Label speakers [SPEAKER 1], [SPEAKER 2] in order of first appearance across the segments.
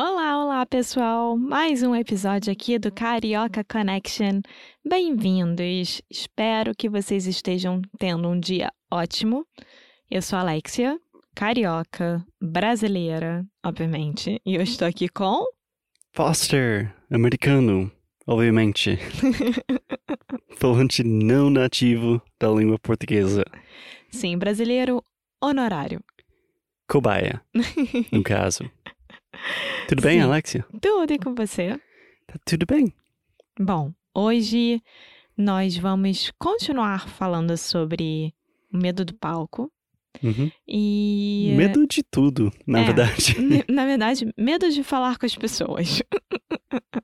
[SPEAKER 1] Olá, olá pessoal! Mais um episódio aqui do Carioca Connection. Bem-vindos! Espero que vocês estejam tendo um dia ótimo. Eu sou a Alexia, carioca, brasileira, obviamente, e eu estou aqui com.
[SPEAKER 2] Foster, americano, obviamente. Falante não nativo da língua portuguesa.
[SPEAKER 1] Sim, brasileiro honorário.
[SPEAKER 2] Cobaia, no caso. Tudo bem,
[SPEAKER 1] Sim.
[SPEAKER 2] Alexia?
[SPEAKER 1] Tudo e com você?
[SPEAKER 2] Tá tudo bem.
[SPEAKER 1] Bom, hoje nós vamos continuar falando sobre o medo do palco
[SPEAKER 2] Uhum.
[SPEAKER 1] e.
[SPEAKER 2] Medo de tudo, na
[SPEAKER 1] É.
[SPEAKER 2] verdade.
[SPEAKER 1] Na verdade, medo de falar com as pessoas.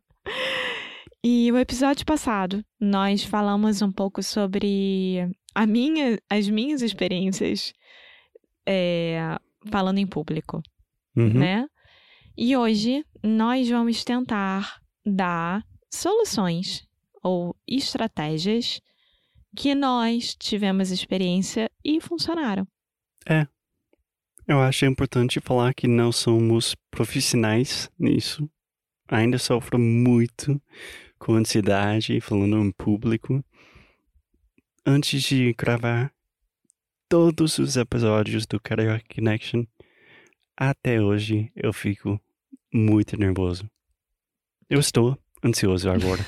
[SPEAKER 1] e o episódio passado, nós falamos um pouco sobre a minha, as minhas experiências é, falando em público,
[SPEAKER 2] Uhum.
[SPEAKER 1] né? E hoje nós vamos tentar dar soluções ou estratégias que nós tivemos experiência e funcionaram.
[SPEAKER 2] Eu acho importante falar que não somos profissionais nisso. Ainda sofro muito com ansiedade falando em público. Antes de gravar todos os episódios do Karaoke Connection, até hoje eu fico muito nervoso. Eu estou ansioso agora.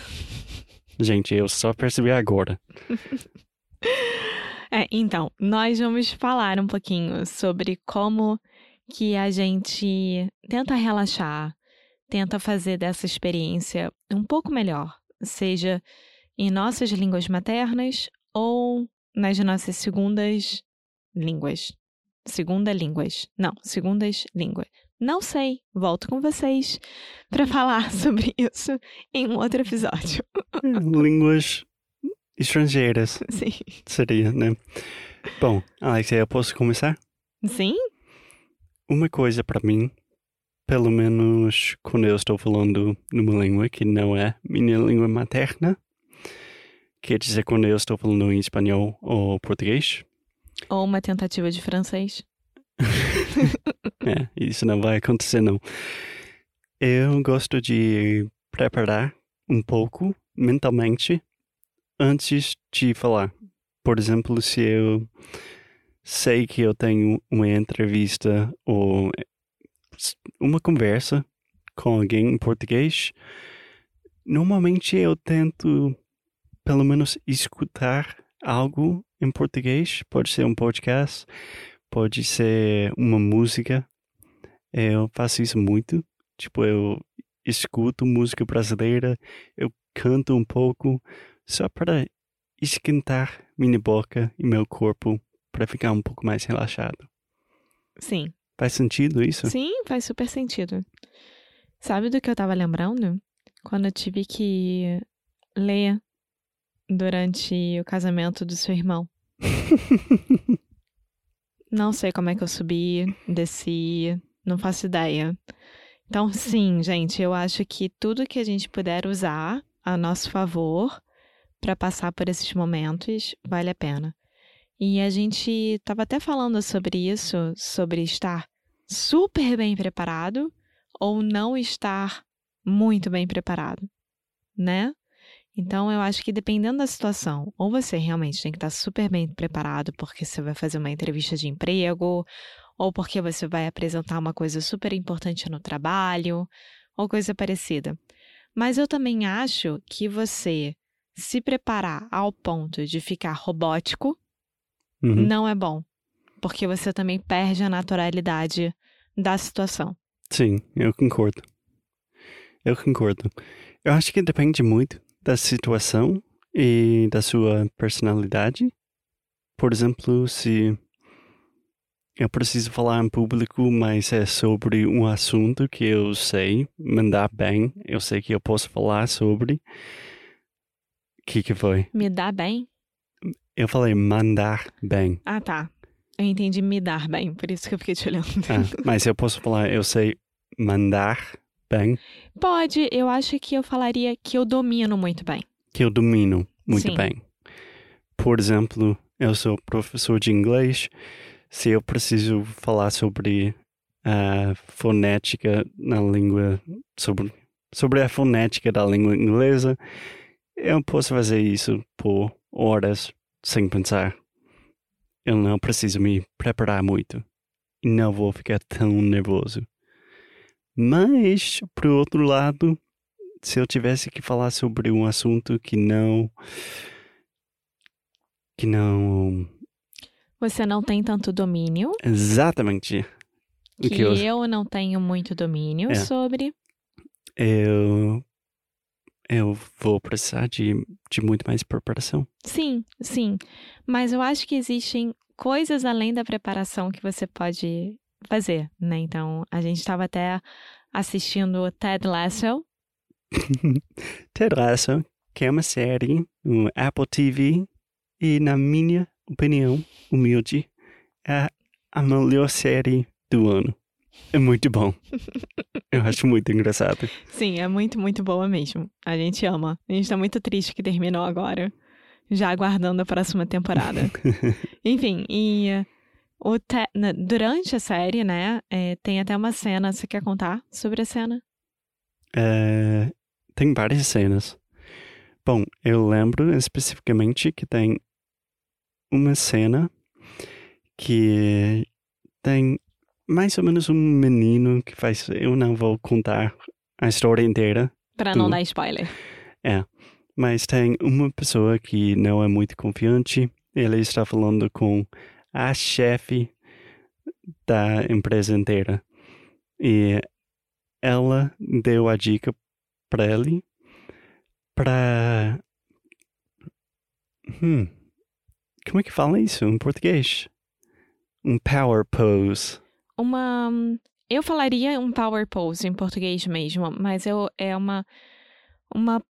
[SPEAKER 2] Gente, eu só percebi agora.
[SPEAKER 1] É, então, nós vamos falar um pouquinho sobre como que a gente tenta relaxar, tenta fazer dessa experiência um pouco melhor, seja em nossas línguas maternas ou nas nossas segundas línguas. Segunda línguas. Não, segundas línguas. Não sei. Volto com vocês para falar sobre isso em um outro episódio.
[SPEAKER 2] Línguas estrangeiras
[SPEAKER 1] Sim.
[SPEAKER 2] seria, né? Bom, Alexia, eu posso começar?
[SPEAKER 1] Sim?
[SPEAKER 2] Uma coisa pra mim, pelo menos quando eu estou falando numa língua que não é minha língua materna, quer dizer quando eu estou falando em espanhol ou português,
[SPEAKER 1] Ou uma tentativa de francês.
[SPEAKER 2] é, isso não vai acontecer não. Eu gosto de preparar um pouco mentalmente antes de falar. Por exemplo, se eu sei que eu tenho uma entrevista ou uma conversa com alguém em português, normalmente eu tento pelo menos escutar algo em português. Pode ser um podcast, pode ser uma música. Eu faço isso muito. Tipo, eu escuto música brasileira, eu canto um pouco, só para esquentar minha boca e meu corpo para ficar um pouco mais relaxado.
[SPEAKER 1] Sim.
[SPEAKER 2] Faz sentido isso?
[SPEAKER 1] Sim, faz super sentido. Sabe do que eu tava lembrando? Quando eu tive que ler durante o casamento do seu irmão. Não sei como é que eu subi, desci, não faço ideia. Então, sim, gente, eu acho que tudo que a gente puder usar a nosso favor para passar por esses momentos vale a pena. E a gente estava até falando sobre isso, sobre estar super bem preparado ou não estar muito bem preparado, né? Então, eu acho que dependendo da situação, ou você realmente tem que estar super bem preparado porque você vai fazer uma entrevista de emprego, ou porque você vai apresentar uma coisa super importante no trabalho, ou coisa parecida. Mas eu também acho que você se preparar ao ponto de ficar robótico
[SPEAKER 2] Uhum.
[SPEAKER 1] não é bom. Porque você também perde a naturalidade da situação.
[SPEAKER 2] Sim, eu concordo. Eu concordo. Eu acho que depende muito da situação e da sua personalidade. Por exemplo, se eu preciso falar em público, mas é sobre um assunto que eu sei mandar bem, eu sei que eu posso falar sobre. O que, que foi?
[SPEAKER 1] Me dá bem?
[SPEAKER 2] Eu falei mandar bem.
[SPEAKER 1] Ah, tá. Eu entendi me dar bem, por isso que eu fiquei te olhando.
[SPEAKER 2] Ah, mas eu posso falar, eu sei mandar bem,
[SPEAKER 1] Pode, eu acho que eu falaria que eu domino muito bem.
[SPEAKER 2] que eu domino muito
[SPEAKER 1] Sim.
[SPEAKER 2] bem. Por exemplo, eu sou professor de inglês. Se eu preciso falar sobre a fonética na língua, sobre, sobre a fonética da língua inglesa, eu posso fazer isso por horas sem pensar. Eu não preciso me preparar muito. E não vou ficar tão nervoso. Mas, por outro lado, se eu tivesse que falar sobre um assunto que não. que não.
[SPEAKER 1] Você não tem tanto domínio,
[SPEAKER 2] Exatamente.
[SPEAKER 1] Que,
[SPEAKER 2] que eu,
[SPEAKER 1] eu não tenho muito domínio
[SPEAKER 2] É.
[SPEAKER 1] sobre.
[SPEAKER 2] eu. Eu vou precisar de, de muito mais preparação.
[SPEAKER 1] Sim, sim. Mas eu acho que existem coisas além da preparação que você pode fazer, né? Então, a gente estava até assistindo o Ted Lasso.
[SPEAKER 2] Ted Lasso, que é uma série no Apple TV, e na minha opinião, humilde, é a melhor série do ano. É muito bom. Eu acho muito engraçado.
[SPEAKER 1] Sim, é muito, muito boa mesmo. A gente ama. A gente tá muito triste que terminou agora. Já aguardando a próxima temporada. Enfim, e Te- durante a série, né, eh, tem até uma cena. Você quer contar sobre a cena?
[SPEAKER 2] É, tem várias cenas. Bom, eu lembro especificamente que tem uma cena que tem mais ou menos um menino que faz. Eu não vou contar a história inteira,
[SPEAKER 1] Pra não
[SPEAKER 2] Tu.
[SPEAKER 1] dar spoiler.
[SPEAKER 2] mas tem uma pessoa que não é muito confiante. Ele está falando com a chefe da empresa inteira. E ela deu a dica para ele para. Hum. Como é que fala isso em português? Um power pose.
[SPEAKER 1] Uma. Eu falaria um power pose em português mesmo, mas eu, é uma. Uma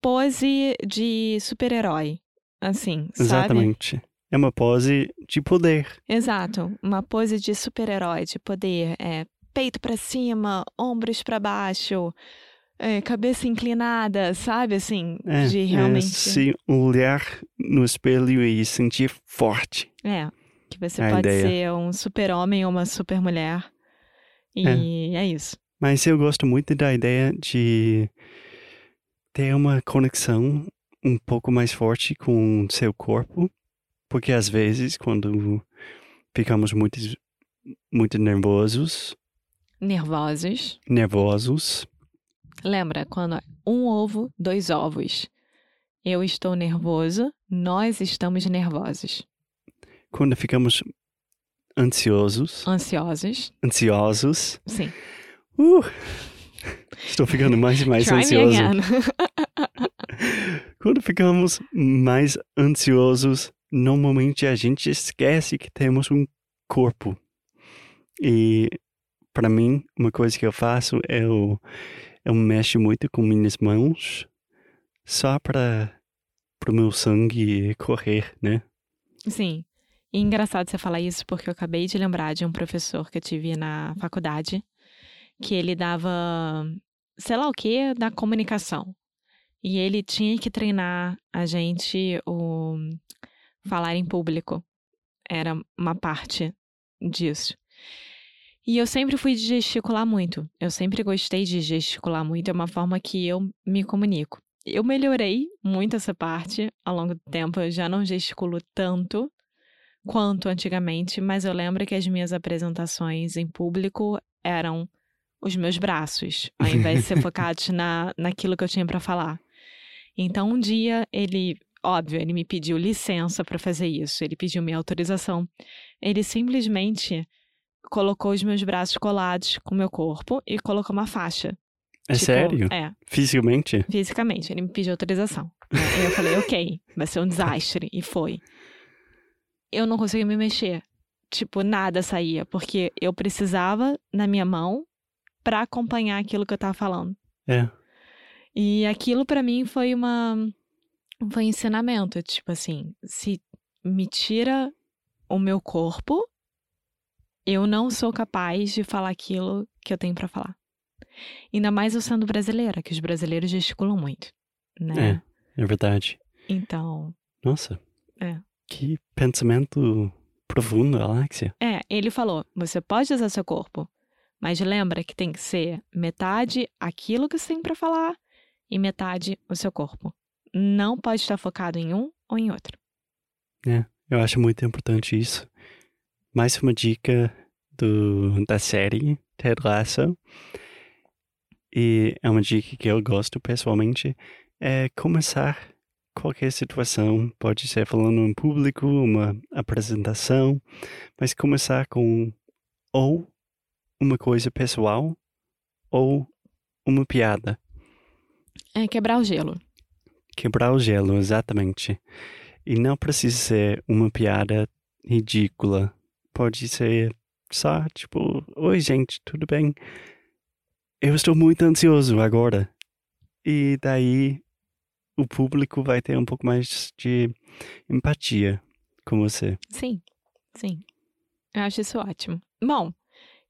[SPEAKER 1] pose de super-herói. Assim, sabe?
[SPEAKER 2] Exatamente. É uma pose de poder.
[SPEAKER 1] Exato. Uma pose de super-herói, de poder. É peito pra cima, ombros pra baixo, é, cabeça inclinada, sabe? Assim,
[SPEAKER 2] É,
[SPEAKER 1] de
[SPEAKER 2] é
[SPEAKER 1] realmente.
[SPEAKER 2] se olhar no espelho e sentir forte.
[SPEAKER 1] É, que você
[SPEAKER 2] A
[SPEAKER 1] pode
[SPEAKER 2] ideia.
[SPEAKER 1] ser um super-homem ou uma super-mulher. E é. isso.
[SPEAKER 2] Mas eu gosto muito da ideia de ter uma conexão um pouco mais forte com o seu corpo, porque às vezes quando ficamos muito muito nervosos,
[SPEAKER 1] Nervosos.
[SPEAKER 2] nervosos,
[SPEAKER 1] Lembra quando um ovo, dois ovos. Eu estou nervoso, nós estamos nervosos.
[SPEAKER 2] quando ficamos ansiosos,
[SPEAKER 1] Ansiosos.
[SPEAKER 2] ansiosos,
[SPEAKER 1] Sim.
[SPEAKER 2] uh, estou ficando mais e mais ansioso. Quando ficamos mais ansiosos, normalmente a gente esquece que temos um corpo. E para mim, uma coisa que eu faço é eu, eu mexo muito com minhas mãos só para o meu sangue correr, né?
[SPEAKER 1] Sim. E engraçado você falar isso porque eu acabei de lembrar de um professor que eu tive na faculdade que ele dava, sei lá o que, da comunicação. E ele tinha que treinar a gente o falar em público. Era uma parte disso. E eu sempre fui de gesticular muito. Eu sempre gostei de gesticular muito. É uma forma que eu me comunico. Eu melhorei muito essa parte ao longo do tempo. Eu já não gesticulo tanto quanto antigamente, mas eu lembro que as minhas apresentações em público eram os meus braços, ao invés de ser focados na, naquilo que eu tinha para falar. Então, um dia ele óbvio, ele me pediu licença para fazer isso, ele pediu minha autorização. Ele simplesmente colocou os meus braços colados com o meu corpo e colocou uma faixa.
[SPEAKER 2] É
[SPEAKER 1] Tipo,
[SPEAKER 2] sério?
[SPEAKER 1] É,
[SPEAKER 2] Fisicamente?
[SPEAKER 1] fisicamente. Ele me pediu autorização. eu falei, ok, vai ser um desastre. E foi. Eu não conseguia me mexer. Tipo, nada saía, porque eu precisava na minha mão pra acompanhar aquilo que eu tava falando.
[SPEAKER 2] É.
[SPEAKER 1] E aquilo pra mim foi uma foi um ensinamento, tipo assim, se me tira o meu corpo, eu não sou capaz de falar aquilo que eu tenho pra falar. Ainda mais eu sendo brasileira, que os brasileiros gesticulam muito, né?
[SPEAKER 2] É verdade.
[SPEAKER 1] Então,
[SPEAKER 2] Nossa.
[SPEAKER 1] É.
[SPEAKER 2] Que pensamento profundo, Alexia.
[SPEAKER 1] é, ele falou: "Você pode usar seu corpo, mas lembra que tem que ser metade aquilo que você tem pra falar e metade o seu corpo. Não pode estar focado em um ou em outro."
[SPEAKER 2] Eu acho muito importante isso. Mais uma dica do, da série Ted Lasso. E é uma dica que eu gosto pessoalmente. É começar qualquer situação. Pode ser falando em público, uma apresentação. Mas começar com ou uma coisa pessoal ou uma piada.
[SPEAKER 1] É quebrar o gelo.
[SPEAKER 2] Quebrar o gelo, exatamente. E não precisa ser uma piada ridícula. Pode ser só, tipo, oi gente, tudo bem? Eu estou muito ansioso agora. E daí o público vai ter um pouco mais de empatia com você.
[SPEAKER 1] Sim, sim. Eu acho isso ótimo. Bom,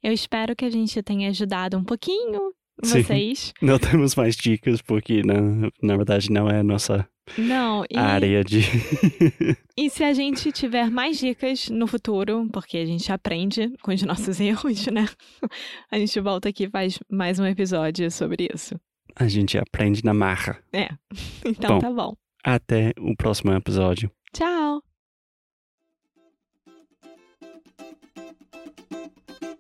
[SPEAKER 1] eu espero que a gente tenha ajudado um pouquinho
[SPEAKER 2] Sim.
[SPEAKER 1] vocês.
[SPEAKER 2] Não temos mais dicas porque na, na verdade não é a nossa
[SPEAKER 1] Não, e,
[SPEAKER 2] área de.
[SPEAKER 1] e se a gente tiver mais dicas no futuro, porque a gente aprende com os nossos erros, né? A gente volta aqui e faz mais um episódio sobre isso.
[SPEAKER 2] a gente aprende na marra.
[SPEAKER 1] Então
[SPEAKER 2] Bom.
[SPEAKER 1] tá bom.
[SPEAKER 2] Até o próximo episódio.
[SPEAKER 1] Tchau!